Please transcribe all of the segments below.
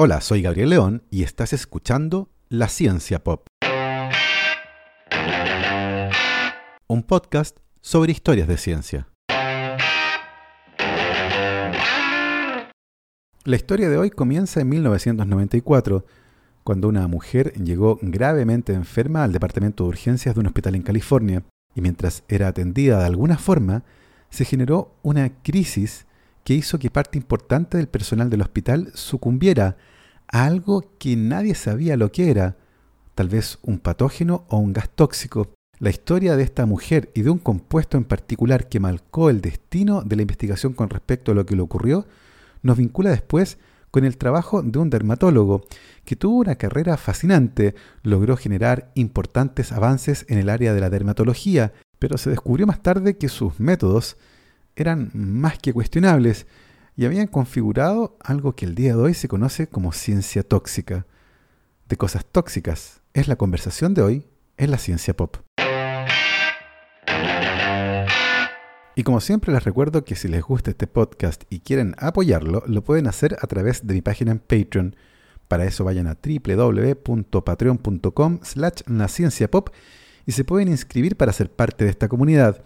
Hola, soy Gabriel León y estás escuchando La Ciencia Pop. Un podcast sobre historias de ciencia. La historia de hoy comienza en 1994, cuando una mujer llegó gravemente enferma al departamento de urgencias de un hospital en California, y mientras era atendida de alguna forma, se generó una crisis que hizo que parte importante del personal del hospital sucumbiera a algo que nadie sabía lo que era, tal vez un patógeno o un gas tóxico. La historia de esta mujer y de un compuesto en particular que marcó el destino de la investigación con respecto a lo que le ocurrió, nos vincula después con el trabajo de un dermatólogo que tuvo una carrera fascinante, logró generar importantes avances en el área de la dermatología, pero se descubrió más tarde que sus métodos eran más que cuestionables y habían configurado algo que el día de hoy se conoce como ciencia tóxica. De cosas tóxicas es la conversación de hoy en la ciencia pop. Y como siempre les recuerdo que si les gusta este podcast y quieren apoyarlo, lo pueden hacer a través de mi página en Patreon. Para eso vayan a www.patreon.com slash pop y se pueden inscribir para ser parte de esta comunidad.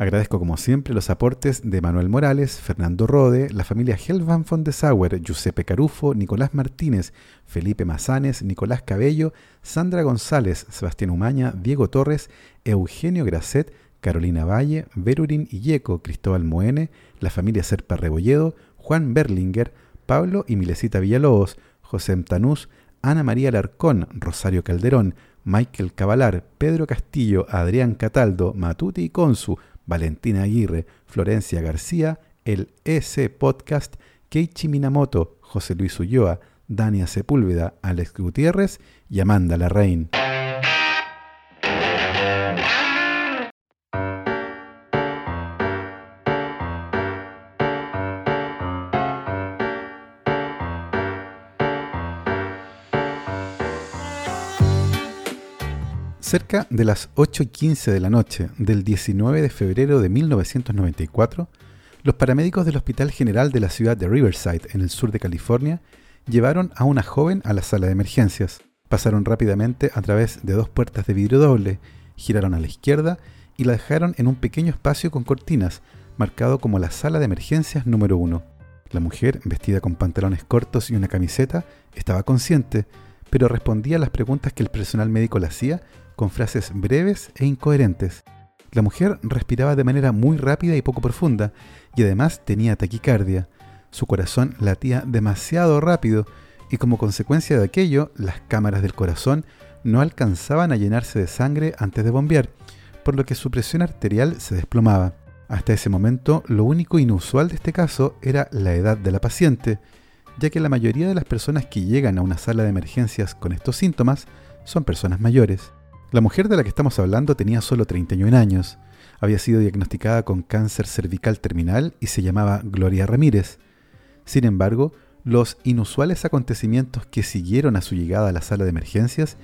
Agradezco como siempre los aportes de Manuel Morales, Fernando Rode, la familia Helvan von de Sauer, Giuseppe Carufo, Nicolás Martínez, Felipe Mazanes, Nicolás Cabello, Sandra González, Sebastián Umaña, Diego Torres, Eugenio Grasset, Carolina Valle, Verurin Illeco, Cristóbal Moene, la familia Serpa Rebolledo, Juan Berlinger, Pablo y Milesita Villalobos, José Mtanús, Ana María Larcón, Rosario Calderón, Michael Cavalar, Pedro Castillo, Adrián Cataldo, Matuti y Consu, Valentina Aguirre, Florencia García, el EC Podcast, Keiichi Minamoto, José Luis Ulloa, Dania Sepúlveda, Alex Gutiérrez y Amanda Larraín. Cerca de las 8 y 15 de la noche del 19 de febrero de 1994, los paramédicos del Hospital General de la ciudad de Riverside, en el sur de California, llevaron a una joven a la sala de emergencias. Pasaron rápidamente a través de dos puertas de vidrio doble, giraron a la izquierda y la dejaron en un pequeño espacio con cortinas, marcado como la sala de emergencias número uno. La mujer, vestida con pantalones cortos y una camiseta, estaba consciente, pero respondía a las preguntas que el personal médico le hacía con frases breves e incoherentes. La mujer respiraba de manera muy rápida y poco profunda, y además tenía taquicardia. Su corazón latía demasiado rápido, y como consecuencia de aquello, las cámaras del corazón no alcanzaban a llenarse de sangre antes de bombear, por lo que su presión arterial se desplomaba. Hasta ese momento, lo único inusual de este caso era la edad de la paciente, ya que la mayoría de las personas que llegan a una sala de emergencias con estos síntomas son personas mayores. La mujer de la que estamos hablando tenía solo 31 años, había sido diagnosticada con cáncer cervical terminal y se llamaba Gloria Ramírez. Sin embargo, los inusuales acontecimientos que siguieron a su llegada a la sala de emergencias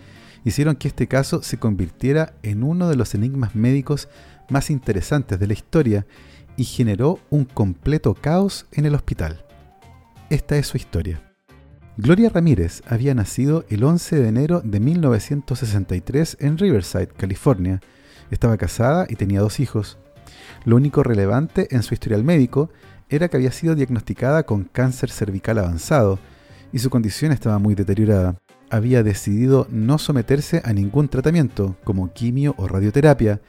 hicieron que este caso se convirtiera en uno de los enigmas médicos más interesantes de la historia y generó un completo caos en el hospital. Esta es su historia. Gloria Ramírez había nacido el 11 de enero de 1963 en Riverside, California. Estaba casada y tenía dos hijos. Lo único relevante en su historial médico era que había sido diagnosticada con cáncer cervical avanzado y su condición estaba muy deteriorada. Había decidido no someterse a ningún tratamiento, como quimio o radioterapia.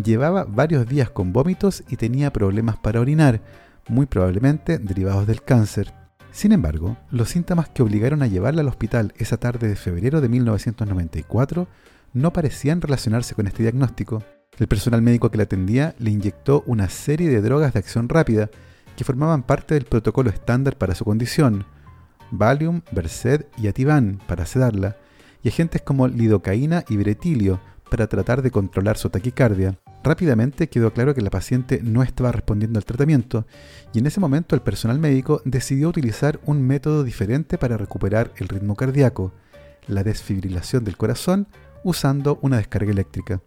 Llevaba varios días con vómitos y tenía problemas para orinar, muy probablemente derivados del cáncer. Sin embargo, los síntomas que obligaron a llevarla al hospital esa tarde de febrero de 1994 no parecían relacionarse con este diagnóstico. El personal médico que la atendía le inyectó una serie de drogas de acción rápida que formaban parte del protocolo estándar para su condición, Valium, Versed y Ativan para sedarla, y agentes como lidocaína y bretilio para tratar de controlar su taquicardia. Rápidamente quedó claro que la paciente no estaba respondiendo al tratamiento y en ese momento el personal médico decidió utilizar un método diferente para recuperar el ritmo cardíaco, la desfibrilación del corazón usando una descarga eléctrica.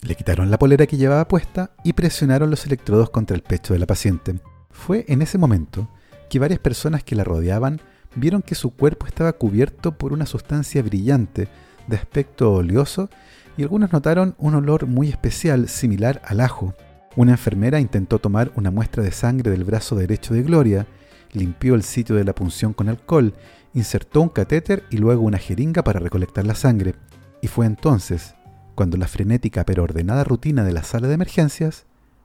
Le quitaron la polera que llevaba puesta y presionaron los electrodos contra el pecho de la paciente. Fue en ese momento que varias personas que la rodeaban vieron que su cuerpo estaba cubierto por una sustancia brillante de aspecto oleoso y algunos notaron un olor muy especial similar al ajo. Una enfermera intentó tomar una muestra de sangre del brazo derecho de Gloria, limpió el sitio de la punción con alcohol, insertó un catéter y luego una jeringa para recolectar la sangre. Y fue entonces cuando la frenética pero ordenada rutina de la sala de emergencias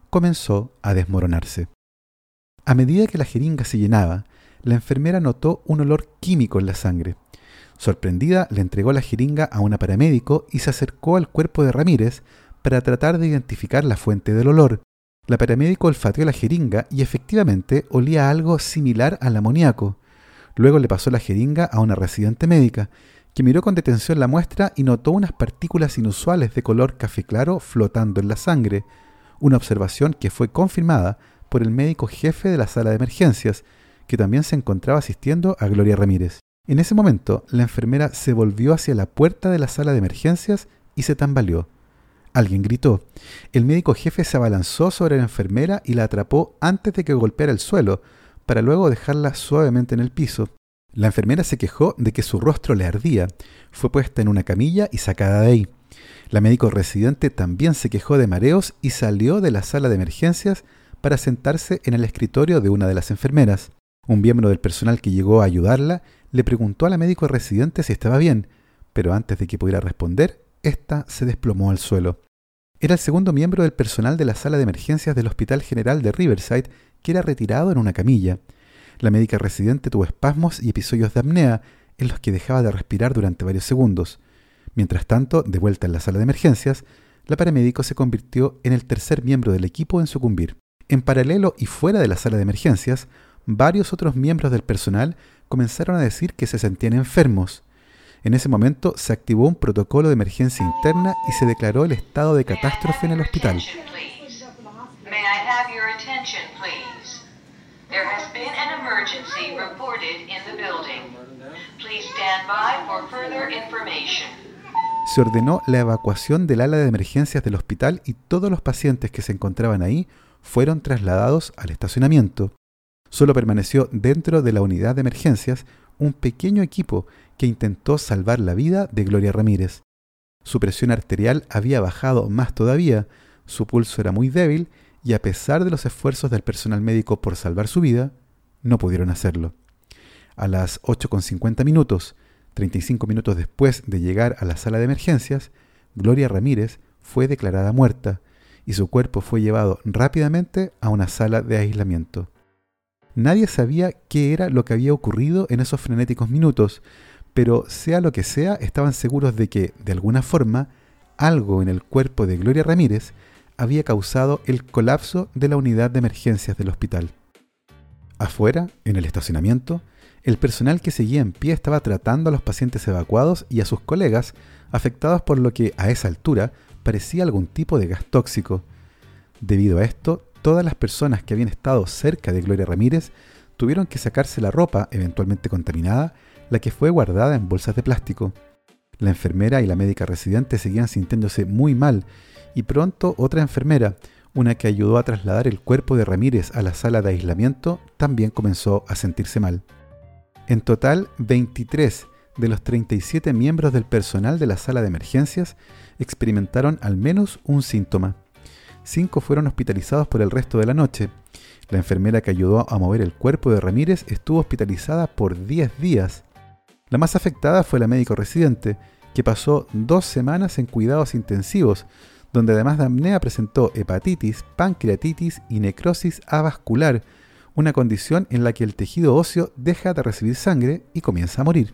comenzó a desmoronarse. A medida que la jeringa se llenaba, la enfermera notó un olor químico en la sangre. Sorprendida, le entregó la jeringa a una paramédico y se acercó al cuerpo de Ramírez para tratar de identificar la fuente del olor. La paramédico olfateó la jeringa y efectivamente olía algo similar al amoníaco. Luego le pasó la jeringa a una residente médica, que miró con detención la muestra y notó unas partículas inusuales de color café claro flotando en la sangre, una observación que fue confirmada por el médico jefe de la sala de emergencias, que también se encontraba asistiendo a Gloria Ramírez. En ese momento, la enfermera se volvió hacia la puerta de la sala de emergencias y se tambaleó. Alguien gritó. El médico jefe se abalanzó sobre la enfermera y la atrapó antes de que golpeara el suelo, para luego dejarla suavemente en el piso. La enfermera se quejó de que su rostro le ardía. Fue puesta en una camilla y sacada de ahí. La médico residente también se quejó de mareos y salió de la sala de emergencias para sentarse en el escritorio de una de las enfermeras. Un miembro del personal que llegó a ayudarla le preguntó a la médico residente si estaba bien, pero antes de que pudiera responder, ésta se desplomó al suelo. Era el segundo miembro del personal de la sala de emergencias del Hospital General de Riverside que era retirado en una camilla. La médica residente tuvo espasmos y episodios de apnea en los que dejaba de respirar durante varios segundos. Mientras tanto, de vuelta en la sala de emergencias, la paramédico se convirtió en el tercer miembro del equipo en sucumbir. En paralelo y fuera de la sala de emergencias, varios otros miembros del personal comenzaron a decir que se sentían enfermos. En ese momento se activó un protocolo de emergencia interna y se declaró el estado de catástrofe en el hospital. Se ordenó la evacuación del ala de emergencias del hospital y todos los pacientes que se encontraban ahí fueron trasladados al estacionamiento. Solo permaneció dentro de la unidad de emergencias un pequeño equipo que intentó salvar la vida de Gloria Ramírez. Su presión arterial había bajado más todavía, su pulso era muy débil y a pesar de los esfuerzos del personal médico por salvar su vida, no pudieron hacerlo. A las 8.50 minutos, 35 minutos después de llegar a la sala de emergencias, Gloria Ramírez fue declarada muerta y su cuerpo fue llevado rápidamente a una sala de aislamiento. Nadie sabía qué era lo que había ocurrido en esos frenéticos minutos, pero sea lo que sea, estaban seguros de que, de alguna forma, algo en el cuerpo de Gloria Ramírez había causado el colapso de la unidad de emergencias del hospital. Afuera, en el estacionamiento, el personal que seguía en pie estaba tratando a los pacientes evacuados y a sus colegas afectados por lo que a esa altura parecía algún tipo de gas tóxico. Debido a esto, todas las personas que habían estado cerca de Gloria Ramírez tuvieron que sacarse la ropa eventualmente contaminada, la que fue guardada en bolsas de plástico. La enfermera y la médica residente seguían sintiéndose muy mal y pronto otra enfermera, una que ayudó a trasladar el cuerpo de Ramírez a la sala de aislamiento, también comenzó a sentirse mal. En total, 23 de los 37 miembros del personal de la sala de emergencias experimentaron al menos un síntoma cinco fueron hospitalizados por el resto de la noche. La enfermera que ayudó a mover el cuerpo de Ramírez estuvo hospitalizada por 10 días. La más afectada fue la médico residente, que pasó dos semanas en cuidados intensivos, donde además de apnea presentó hepatitis, pancreatitis y necrosis avascular, una condición en la que el tejido óseo deja de recibir sangre y comienza a morir.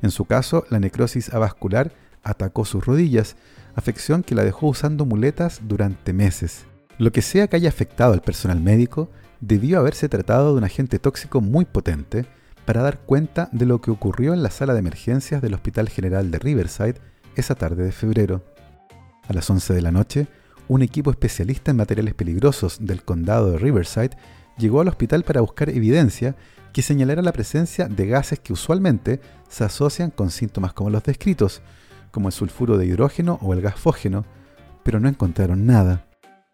En su caso, la necrosis avascular atacó sus rodillas, afección que la dejó usando muletas durante meses. Lo que sea que haya afectado al personal médico, debió haberse tratado de un agente tóxico muy potente para dar cuenta de lo que ocurrió en la sala de emergencias del Hospital General de Riverside esa tarde de febrero. A las 11 de la noche, un equipo especialista en materiales peligrosos del condado de Riverside llegó al hospital para buscar evidencia que señalara la presencia de gases que usualmente se asocian con síntomas como los descritos, como el sulfuro de hidrógeno o el gas fógeno, pero no encontraron nada.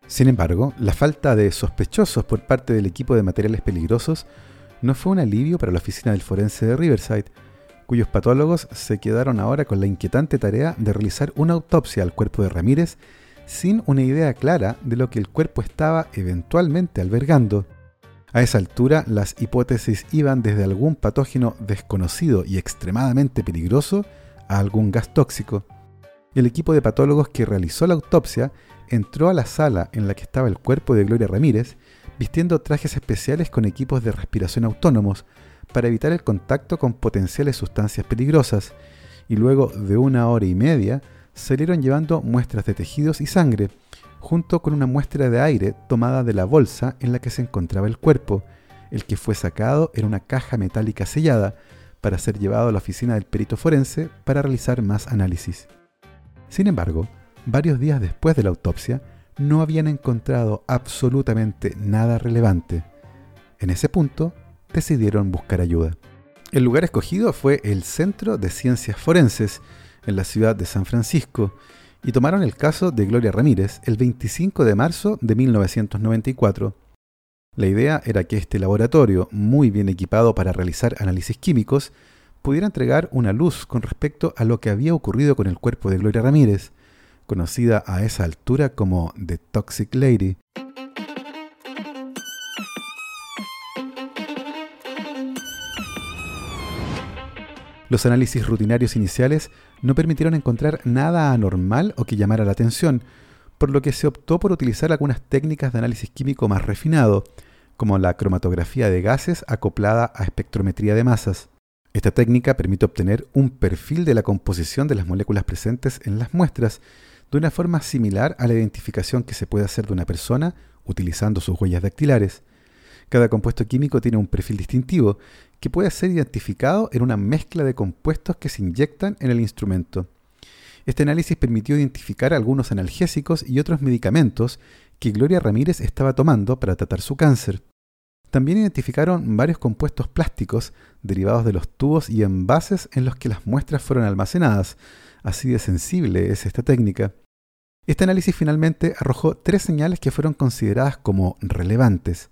Sin embargo, la falta de sospechosos por parte del equipo de materiales peligrosos no fue un alivio para la oficina del forense de Riverside, cuyos patólogos se quedaron ahora con la inquietante tarea de realizar una autopsia al cuerpo de Ramírez sin una idea clara de lo que el cuerpo estaba eventualmente albergando. A esa altura, las hipótesis iban desde algún patógeno desconocido y extremadamente peligroso a algún gas tóxico. El equipo de patólogos que realizó la autopsia entró a la sala en la que estaba el cuerpo de Gloria Ramírez vistiendo trajes especiales con equipos de respiración autónomos para evitar el contacto con potenciales sustancias peligrosas, y luego de una hora y media salieron llevando muestras de tejidos y sangre, junto con una muestra de aire tomada de la bolsa en la que se encontraba el cuerpo, el que fue sacado en una caja metálica sellada para ser llevado a la oficina del perito forense para realizar más análisis. Sin embargo, varios días después de la autopsia, no habían encontrado absolutamente nada relevante. En ese punto, decidieron buscar ayuda. El lugar escogido fue el Centro de Ciencias Forenses, en la ciudad de San Francisco, y tomaron el caso de Gloria Ramírez el 25 de marzo de 1994. La idea era que este laboratorio, muy bien equipado para realizar análisis químicos, pudiera entregar una luz con respecto a lo que había ocurrido con el cuerpo de Gloria Ramírez, conocida a esa altura como The Toxic Lady. Los análisis rutinarios iniciales no permitieron encontrar nada anormal o que llamara la atención, por lo que se optó por utilizar algunas técnicas de análisis químico más refinado, como la cromatografía de gases acoplada a espectrometría de masas. Esta técnica permite obtener un perfil de la composición de las moléculas presentes en las muestras, de una forma similar a la identificación que se puede hacer de una persona utilizando sus huellas dactilares. Cada compuesto químico tiene un perfil distintivo que puede ser identificado en una mezcla de compuestos que se inyectan en el instrumento. Este análisis permitió identificar algunos analgésicos y otros medicamentos que Gloria Ramírez estaba tomando para tratar su cáncer. También identificaron varios compuestos plásticos derivados de los tubos y envases en los que las muestras fueron almacenadas, Así de sensible es esta técnica. Este análisis finalmente arrojó tres señales que fueron consideradas como relevantes.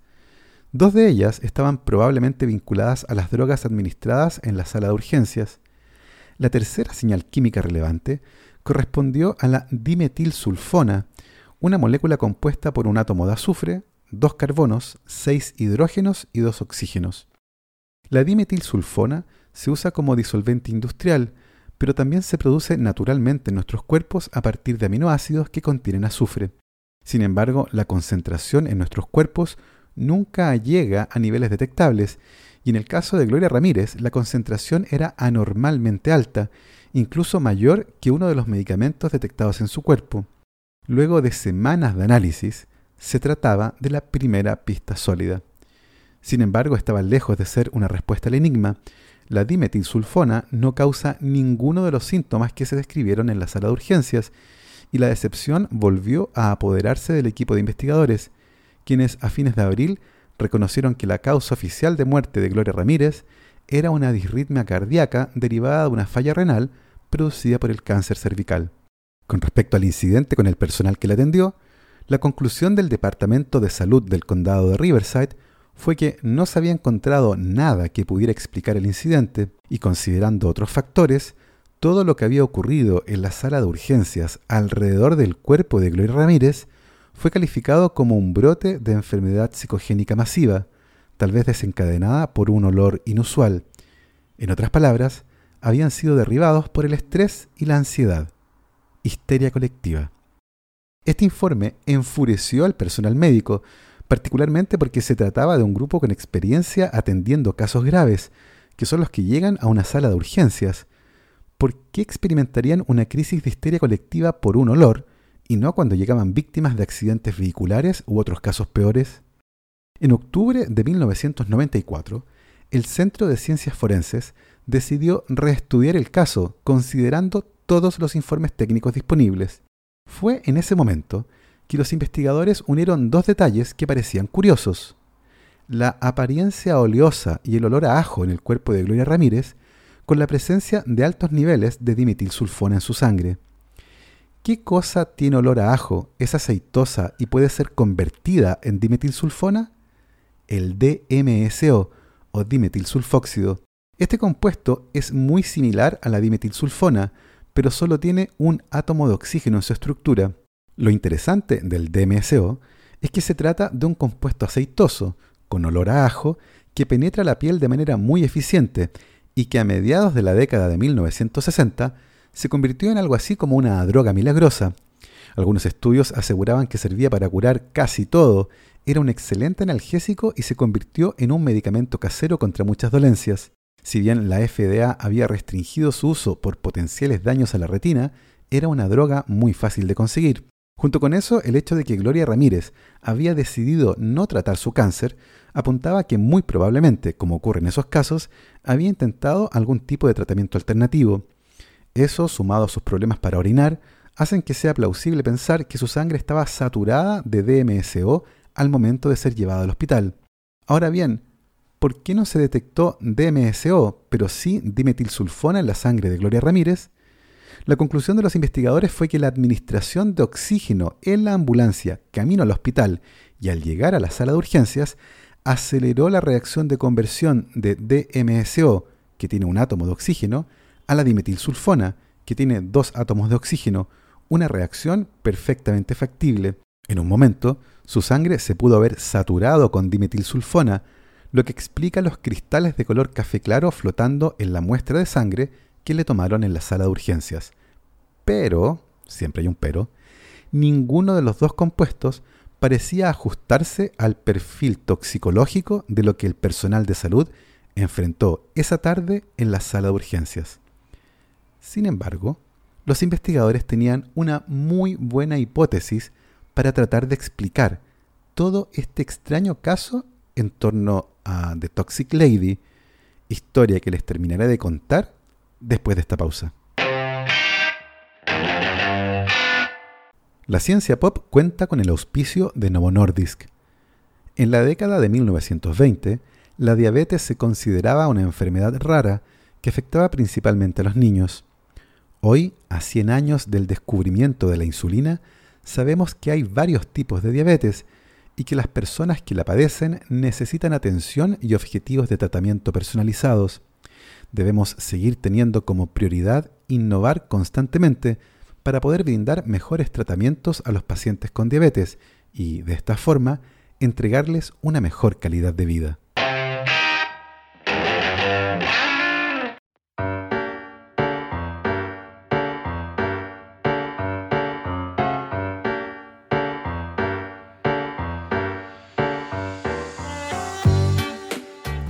Dos de ellas estaban probablemente vinculadas a las drogas administradas en la sala de urgencias. La tercera señal química relevante correspondió a la dimetilsulfona, una molécula compuesta por un átomo de azufre, dos carbonos, seis hidrógenos y dos oxígenos. La dimetilsulfona se usa como disolvente industrial, pero también se produce naturalmente en nuestros cuerpos a partir de aminoácidos que contienen azufre. Sin embargo, la concentración en nuestros cuerpos nunca llega a niveles detectables, y en el caso de Gloria Ramírez, la concentración era anormalmente alta, incluso mayor que uno de los medicamentos detectados en su cuerpo. Luego de semanas de análisis, se trataba de la primera pista sólida. Sin embargo, estaba lejos de ser una respuesta al enigma, la dimetilsulfona no causa ninguno de los síntomas que se describieron en la sala de urgencias y la decepción volvió a apoderarse del equipo de investigadores, quienes a fines de abril reconocieron que la causa oficial de muerte de Gloria Ramírez era una disritmia cardíaca derivada de una falla renal producida por el cáncer cervical. Con respecto al incidente con el personal que la atendió, la conclusión del Departamento de Salud del Condado de Riverside fue que no se había encontrado nada que pudiera explicar el incidente y considerando otros factores, todo lo que había ocurrido en la sala de urgencias alrededor del cuerpo de Gloria Ramírez fue calificado como un brote de enfermedad psicogénica masiva, tal vez desencadenada por un olor inusual. En otras palabras, habían sido derribados por el estrés y la ansiedad. Histeria colectiva. Este informe enfureció al personal médico, particularmente porque se trataba de un grupo con experiencia atendiendo casos graves, que son los que llegan a una sala de urgencias. ¿Por qué experimentarían una crisis de histeria colectiva por un olor y no cuando llegaban víctimas de accidentes vehiculares u otros casos peores? En octubre de 1994, el Centro de Ciencias Forenses decidió reestudiar el caso considerando todos los informes técnicos disponibles. Fue en ese momento que los investigadores unieron dos detalles que parecían curiosos. La apariencia oleosa y el olor a ajo en el cuerpo de Gloria Ramírez con la presencia de altos niveles de dimetilsulfona en su sangre. ¿Qué cosa tiene olor a ajo, es aceitosa y puede ser convertida en dimetilsulfona? El DMSO, o dimetilsulfóxido. Este compuesto es muy similar a la dimetilsulfona, pero solo tiene un átomo de oxígeno en su estructura. Lo interesante del DMSO es que se trata de un compuesto aceitoso, con olor a ajo, que penetra la piel de manera muy eficiente y que a mediados de la década de 1960 se convirtió en algo así como una droga milagrosa. Algunos estudios aseguraban que servía para curar casi todo, era un excelente analgésico y se convirtió en un medicamento casero contra muchas dolencias. Si bien la FDA había restringido su uso por potenciales daños a la retina, era una droga muy fácil de conseguir. Junto con eso, el hecho de que Gloria Ramírez había decidido no tratar su cáncer apuntaba que muy probablemente, como ocurre en esos casos, había intentado algún tipo de tratamiento alternativo. Eso, sumado a sus problemas para orinar, hacen que sea plausible pensar que su sangre estaba saturada de DMSO al momento de ser llevada al hospital. Ahora bien, ¿por qué no se detectó DMSO, pero sí dimetilsulfona en la sangre de Gloria Ramírez? La conclusión de los investigadores fue que la administración de oxígeno en la ambulancia camino al hospital y al llegar a la sala de urgencias aceleró la reacción de conversión de DMSO, que tiene un átomo de oxígeno, a la dimetilsulfona, que tiene dos átomos de oxígeno, una reacción perfectamente factible. En un momento, su sangre se pudo haber saturado con dimetilsulfona, lo que explica los cristales de color café claro flotando en la muestra de sangre que le tomaron en la sala de urgencias. Pero, siempre hay un pero, ninguno de los dos compuestos parecía ajustarse al perfil toxicológico de lo que el personal de salud enfrentó esa tarde en la sala de urgencias. Sin embargo, los investigadores tenían una muy buena hipótesis para tratar de explicar todo este extraño caso en torno a The Toxic Lady, historia que les terminaré de contar después de esta pausa. La ciencia pop cuenta con el auspicio de Novo Nordisk. En la década de 1920, la diabetes se consideraba una enfermedad rara que afectaba principalmente a los niños. Hoy, a 100 años del descubrimiento de la insulina, sabemos que hay varios tipos de diabetes y que las personas que la padecen necesitan atención y objetivos de tratamiento personalizados. Debemos seguir teniendo como prioridad innovar constantemente para poder brindar mejores tratamientos a los pacientes con diabetes y, de esta forma, entregarles una mejor calidad de vida.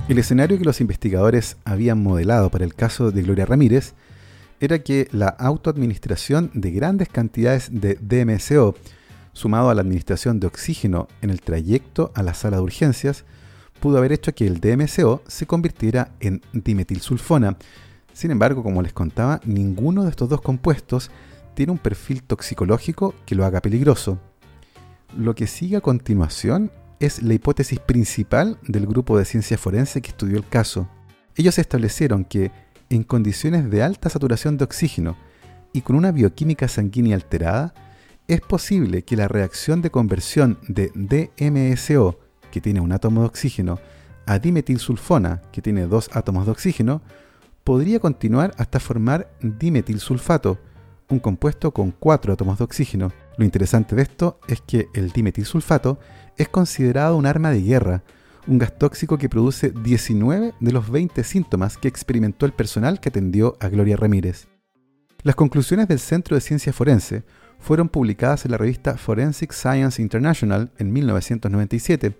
El escenario que los investigadores habían modelado para el caso de Gloria Ramírez era que la autoadministración de grandes cantidades de DMSO, sumado a la administración de oxígeno en el trayecto a la sala de urgencias, pudo haber hecho que el DMSO se convirtiera en dimetilsulfona. Sin embargo, como les contaba, ninguno de estos dos compuestos tiene un perfil toxicológico que lo haga peligroso. Lo que sigue a continuación es la hipótesis principal del grupo de ciencia forense que estudió el caso. Ellos establecieron que en condiciones de alta saturación de oxígeno y con una bioquímica sanguínea alterada, es posible que la reacción de conversión de DMSO, que tiene un átomo de oxígeno, a dimetilsulfona, que tiene dos átomos de oxígeno, podría continuar hasta formar dimetilsulfato, un compuesto con cuatro átomos de oxígeno. Lo interesante de esto es que el dimetilsulfato es considerado un arma de guerra, un gas tóxico que produce 19 de los 20 síntomas que experimentó el personal que atendió a Gloria Ramírez. Las conclusiones del Centro de Ciencia Forense fueron publicadas en la revista Forensic Science International en 1997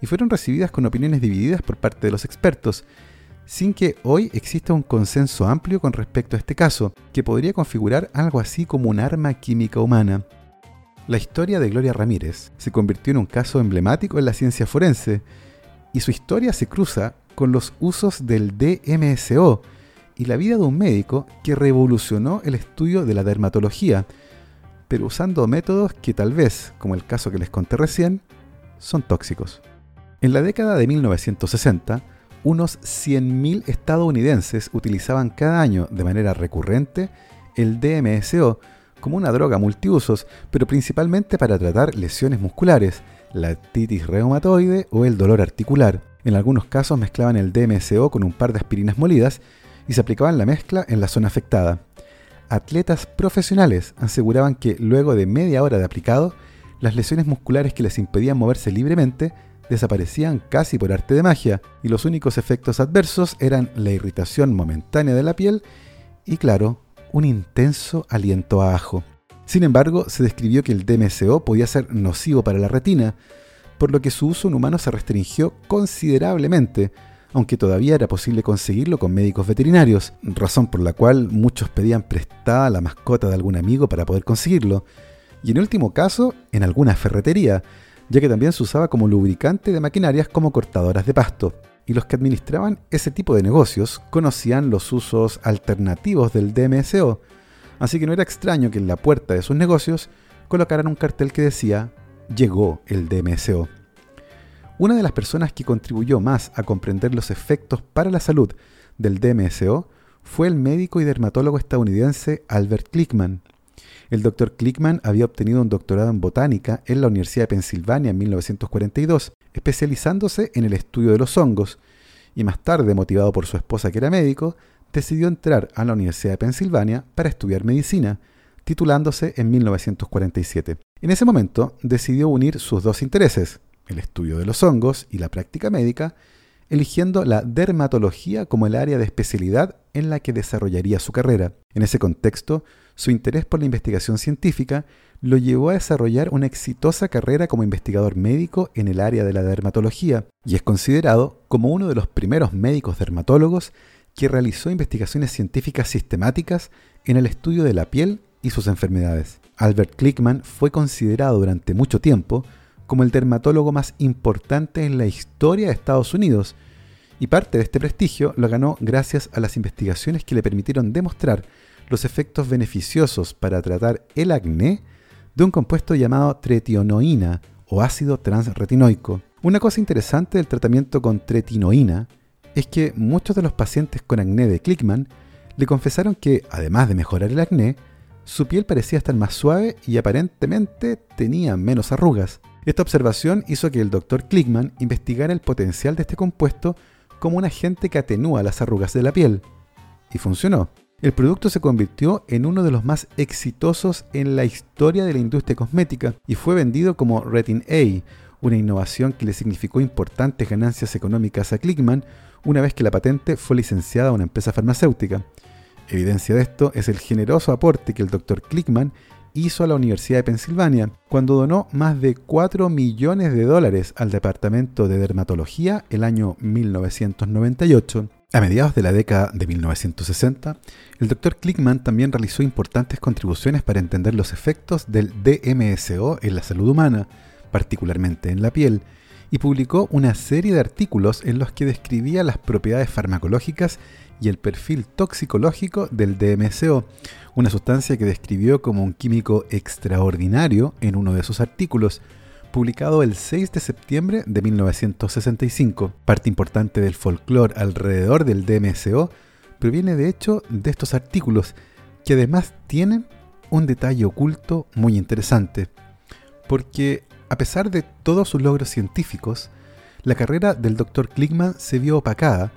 y fueron recibidas con opiniones divididas por parte de los expertos, sin que hoy exista un consenso amplio con respecto a este caso, que podría configurar algo así como un arma química humana. La historia de Gloria Ramírez se convirtió en un caso emblemático en la ciencia forense, y su historia se cruza con los usos del DMSO y la vida de un médico que revolucionó el estudio de la dermatología, pero usando métodos que tal vez, como el caso que les conté recién, son tóxicos. En la década de 1960, unos 100.000 estadounidenses utilizaban cada año de manera recurrente el DMSO como una droga multiusos, pero principalmente para tratar lesiones musculares, la titis reumatoide o el dolor articular. En algunos casos mezclaban el DMSO con un par de aspirinas molidas y se aplicaban la mezcla en la zona afectada. Atletas profesionales aseguraban que luego de media hora de aplicado, las lesiones musculares que les impedían moverse libremente desaparecían casi por arte de magia y los únicos efectos adversos eran la irritación momentánea de la piel y, claro, un intenso aliento a ajo. Sin embargo, se describió que el DMSO podía ser nocivo para la retina, por lo que su uso en humanos se restringió considerablemente, aunque todavía era posible conseguirlo con médicos veterinarios, razón por la cual muchos pedían prestada la mascota de algún amigo para poder conseguirlo, y en último caso, en alguna ferretería, ya que también se usaba como lubricante de maquinarias como cortadoras de pasto. Y los que administraban ese tipo de negocios conocían los usos alternativos del DMSO, así que no era extraño que en la puerta de sus negocios colocaran un cartel que decía llegó el DMSO. Una de las personas que contribuyó más a comprender los efectos para la salud del DMSO fue el médico y dermatólogo estadounidense Albert Klickman. El doctor Klickman había obtenido un doctorado en botánica en la Universidad de Pensilvania en 1942, especializándose en el estudio de los hongos, y más tarde, motivado por su esposa que era médico, decidió entrar a la Universidad de Pensilvania para estudiar medicina, titulándose en 1947. En ese momento decidió unir sus dos intereses, el estudio de los hongos y la práctica médica, eligiendo la dermatología como el área de especialidad en la que desarrollaría su carrera. En ese contexto, su interés por la investigación científica lo llevó a desarrollar una exitosa carrera como investigador médico en el área de la dermatología y es considerado como uno de los primeros médicos dermatólogos que realizó investigaciones científicas sistemáticas en el estudio de la piel y sus enfermedades. Albert Klickman fue considerado durante mucho tiempo como el dermatólogo más importante en la historia de Estados Unidos, y parte de este prestigio lo ganó gracias a las investigaciones que le permitieron demostrar los efectos beneficiosos para tratar el acné de un compuesto llamado tretionoína o ácido transretinoico. Una cosa interesante del tratamiento con tretinoína es que muchos de los pacientes con acné de Klickman le confesaron que, además de mejorar el acné, su piel parecía estar más suave y aparentemente tenía menos arrugas. Esta observación hizo que el Dr. Klickman investigara el potencial de este compuesto como un agente que atenúa las arrugas de la piel. Y funcionó. El producto se convirtió en uno de los más exitosos en la historia de la industria cosmética y fue vendido como Retin A, una innovación que le significó importantes ganancias económicas a Klickman una vez que la patente fue licenciada a una empresa farmacéutica. Evidencia de esto es el generoso aporte que el Dr. Klickman hizo a la Universidad de Pensilvania cuando donó más de 4 millones de dólares al Departamento de Dermatología el año 1998. A mediados de la década de 1960, el Dr. Klickman también realizó importantes contribuciones para entender los efectos del DMSO en la salud humana, particularmente en la piel, y publicó una serie de artículos en los que describía las propiedades farmacológicas y el perfil toxicológico del DMSO, una sustancia que describió como un químico extraordinario en uno de sus artículos, publicado el 6 de septiembre de 1965. Parte importante del folclore alrededor del DMSO proviene de hecho de estos artículos, que además tienen un detalle oculto muy interesante, porque a pesar de todos sus logros científicos, la carrera del Dr. Klickman se vio opacada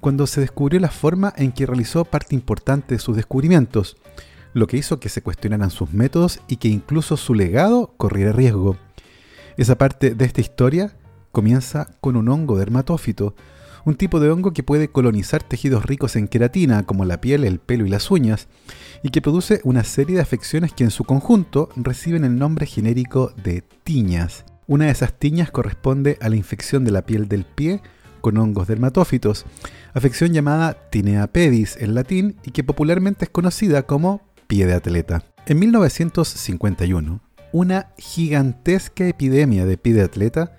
cuando se descubrió la forma en que realizó parte importante de sus descubrimientos, lo que hizo que se cuestionaran sus métodos y que incluso su legado corriera riesgo. Esa parte de esta historia comienza con un hongo dermatófito, un tipo de hongo que puede colonizar tejidos ricos en queratina como la piel, el pelo y las uñas, y que produce una serie de afecciones que en su conjunto reciben el nombre genérico de tiñas. Una de esas tiñas corresponde a la infección de la piel del pie con hongos dermatófitos, afección llamada tinea pedis en latín y que popularmente es conocida como pie de atleta. En 1951, una gigantesca epidemia de pie de atleta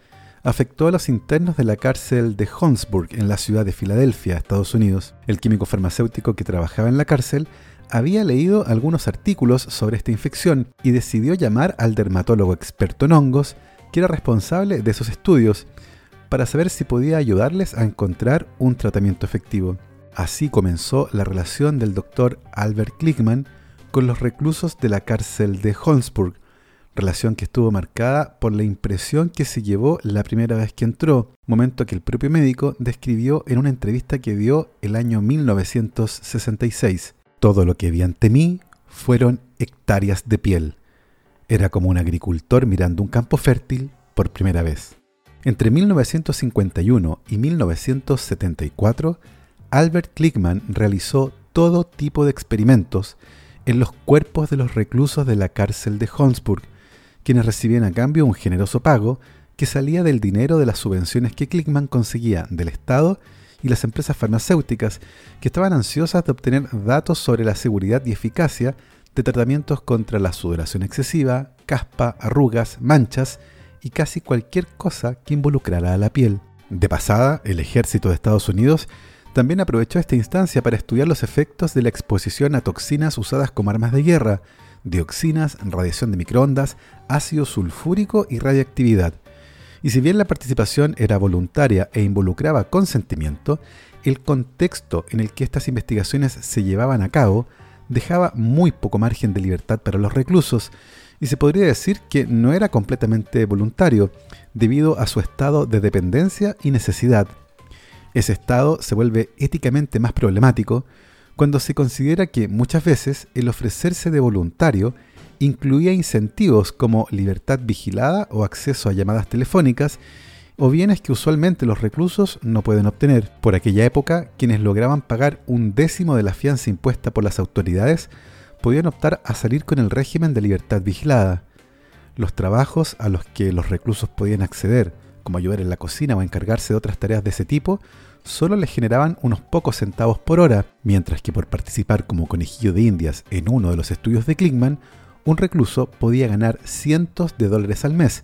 afectó a los internos de la cárcel de Holmesburg en la ciudad de Filadelfia, Estados Unidos. El químico farmacéutico que trabajaba en la cárcel había leído algunos artículos sobre esta infección y decidió llamar al dermatólogo experto en hongos que era responsable de esos estudios para saber si podía ayudarles a encontrar un tratamiento efectivo. Así comenzó la relación del doctor Albert Klickman con los reclusos de la cárcel de Holmesburg, relación que estuvo marcada por la impresión que se llevó la primera vez que entró, momento que el propio médico describió en una entrevista que dio el año 1966. Todo lo que vi ante mí fueron hectáreas de piel. Era como un agricultor mirando un campo fértil por primera vez. Entre 1951 y 1974, Albert Klickman realizó todo tipo de experimentos en los cuerpos de los reclusos de la cárcel de Holmesburg, quienes recibían a cambio un generoso pago que salía del dinero de las subvenciones que Klickman conseguía del Estado y las empresas farmacéuticas que estaban ansiosas de obtener datos sobre la seguridad y eficacia de tratamientos contra la sudoración excesiva, caspa, arrugas, manchas y casi cualquier cosa que involucrara a la piel. De pasada, el ejército de Estados Unidos también aprovechó esta instancia para estudiar los efectos de la exposición a toxinas usadas como armas de guerra, dioxinas, radiación de microondas, ácido sulfúrico y radioactividad. Y si bien la participación era voluntaria e involucraba consentimiento, el contexto en el que estas investigaciones se llevaban a cabo dejaba muy poco margen de libertad para los reclusos, y se podría decir que no era completamente voluntario, debido a su estado de dependencia y necesidad. Ese estado se vuelve éticamente más problemático cuando se considera que muchas veces el ofrecerse de voluntario incluía incentivos como libertad vigilada o acceso a llamadas telefónicas o bienes que usualmente los reclusos no pueden obtener. Por aquella época, quienes lograban pagar un décimo de la fianza impuesta por las autoridades podían optar a salir con el régimen de libertad vigilada. Los trabajos a los que los reclusos podían acceder, como ayudar en la cocina o encargarse de otras tareas de ese tipo, solo les generaban unos pocos centavos por hora, mientras que por participar como conejillo de indias en uno de los estudios de Klickman, un recluso podía ganar cientos de dólares al mes,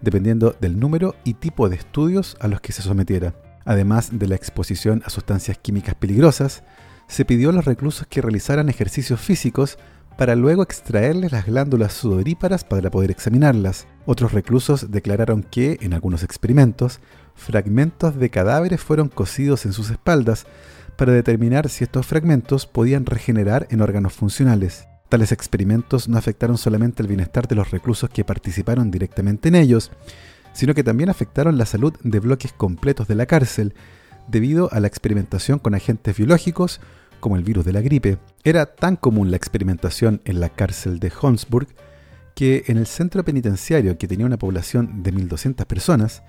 dependiendo del número y tipo de estudios a los que se sometiera. Además de la exposición a sustancias químicas peligrosas, se pidió a los reclusos que realizaran ejercicios físicos para luego extraerles las glándulas sudoríparas para poder examinarlas. Otros reclusos declararon que, en algunos experimentos, fragmentos de cadáveres fueron cosidos en sus espaldas para determinar si estos fragmentos podían regenerar en órganos funcionales. Tales experimentos no afectaron solamente el bienestar de los reclusos que participaron directamente en ellos, sino que también afectaron la salud de bloques completos de la cárcel, debido a la experimentación con agentes biológicos como el virus de la gripe. Era tan común la experimentación en la cárcel de Holmesburg que en el centro penitenciario, que tenía una población de 1.200 personas,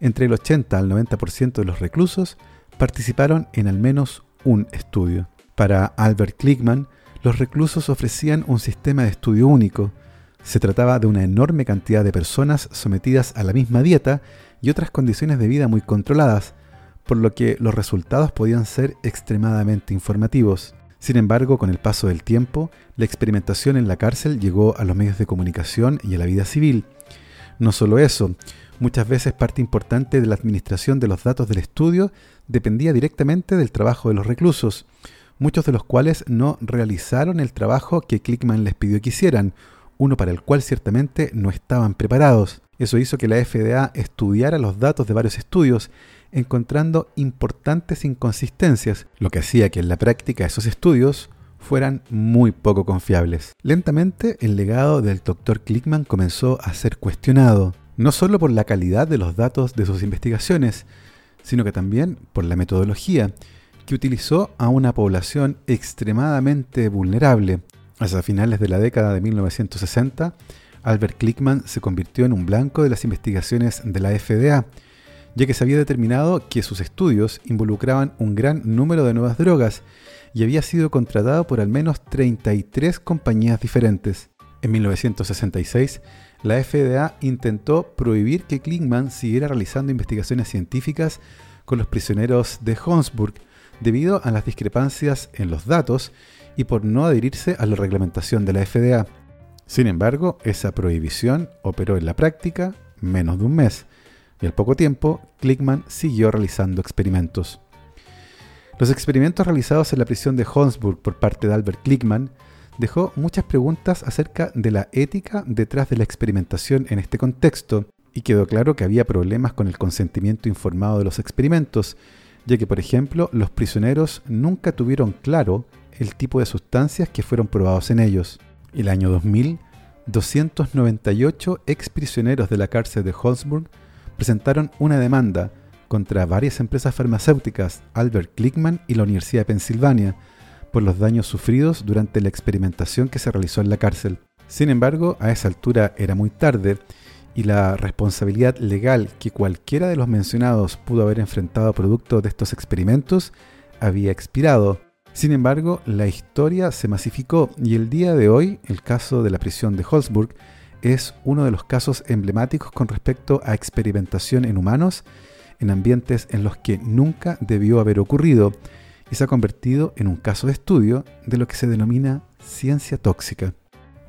entre el 80 al 90% de los reclusos participaron en al menos un estudio. Para Albert Klickman, los reclusos ofrecían un sistema de estudio único. Se trataba de una enorme cantidad de personas sometidas a la misma dieta y otras condiciones de vida muy controladas, por lo que los resultados podían ser extremadamente informativos. Sin embargo, con el paso del tiempo, la experimentación en la cárcel llegó a los medios de comunicación y a la vida civil. No solo eso, muchas veces parte importante de la administración de los datos del estudio dependía directamente del trabajo de los reclusos, muchos de los cuales no realizaron el trabajo que Clickman les pidió que hicieran, uno para el cual ciertamente no estaban preparados. Eso hizo que la FDA estudiara los datos de varios estudios encontrando importantes inconsistencias, lo que hacía que en la práctica esos estudios fueran muy poco confiables. Lentamente, el legado del Dr. Klickman comenzó a ser cuestionado, no solo por la calidad de los datos de sus investigaciones, sino que también por la metodología, que utilizó a una población extremadamente vulnerable. Hacia finales de la década de 1960, Albert Klickman se convirtió en un blanco de las investigaciones de la FDA, ya que se había determinado que sus estudios involucraban un gran número de nuevas drogas y había sido contratado por al menos 33 compañías diferentes. En 1966, la FDA intentó prohibir que Klingman siguiera realizando investigaciones científicas con los prisioneros de Holmesburg debido a las discrepancias en los datos y por no adherirse a la reglamentación de la FDA. Sin embargo, esa prohibición operó en la práctica menos de un mes y al poco tiempo, Klickman siguió realizando experimentos. Los experimentos realizados en la prisión de Holmesburg por parte de Albert Klickman dejó muchas preguntas acerca de la ética detrás de la experimentación en este contexto, y quedó claro que había problemas con el consentimiento informado de los experimentos, ya que, por ejemplo, los prisioneros nunca tuvieron claro el tipo de sustancias que fueron probados en ellos. El año 2000 298 exprisioneros de la cárcel de Holzburg presentaron una demanda contra varias empresas farmacéuticas, Albert Glickman y la Universidad de Pensilvania, por los daños sufridos durante la experimentación que se realizó en la cárcel. Sin embargo, a esa altura era muy tarde y la responsabilidad legal que cualquiera de los mencionados pudo haber enfrentado producto de estos experimentos había expirado. Sin embargo, la historia se masificó y el día de hoy el caso de la prisión de Holzburg es uno de los casos emblemáticos con respecto a experimentación en humanos en ambientes en los que nunca debió haber ocurrido y se ha convertido en un caso de estudio de lo que se denomina ciencia tóxica.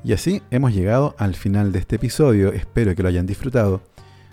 Y así hemos llegado al final de este episodio, espero que lo hayan disfrutado.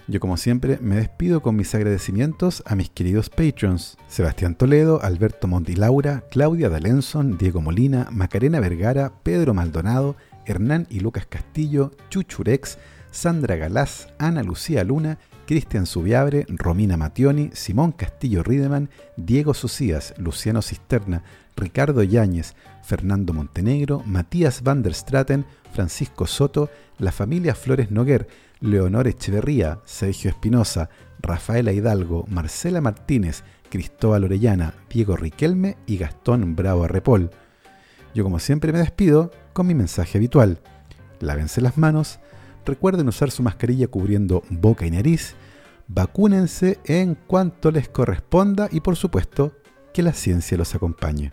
Yo como siempre me despido con mis agradecimientos a mis queridos patrons, Sebastián Toledo, Alberto Montilaura, Claudia D'Alenson, Diego Molina, Macarena Vergara, Pedro Maldonado, Hernán y Lucas Castillo, Chuchurex, Sandra Galás, Ana Lucía Luna, Cristian Subiabre, Romina Mationi, Simón Castillo Rideman, Diego Socias, Luciano Cisterna, Ricardo Yáñez, Fernando Montenegro, Matías van der Straten, Francisco Soto, la familia Flores Noguer, Leonor Echeverría, Sergio Espinosa, Rafaela Hidalgo, Marcela Martínez, Cristóbal Orellana, Diego Riquelme y Gastón Bravo Arrepol. Yo como siempre me despido con mi mensaje habitual. Lávense las manos, recuerden usar su mascarilla cubriendo boca y nariz, vacúnense en cuanto les corresponda y por supuesto que la ciencia los acompañe.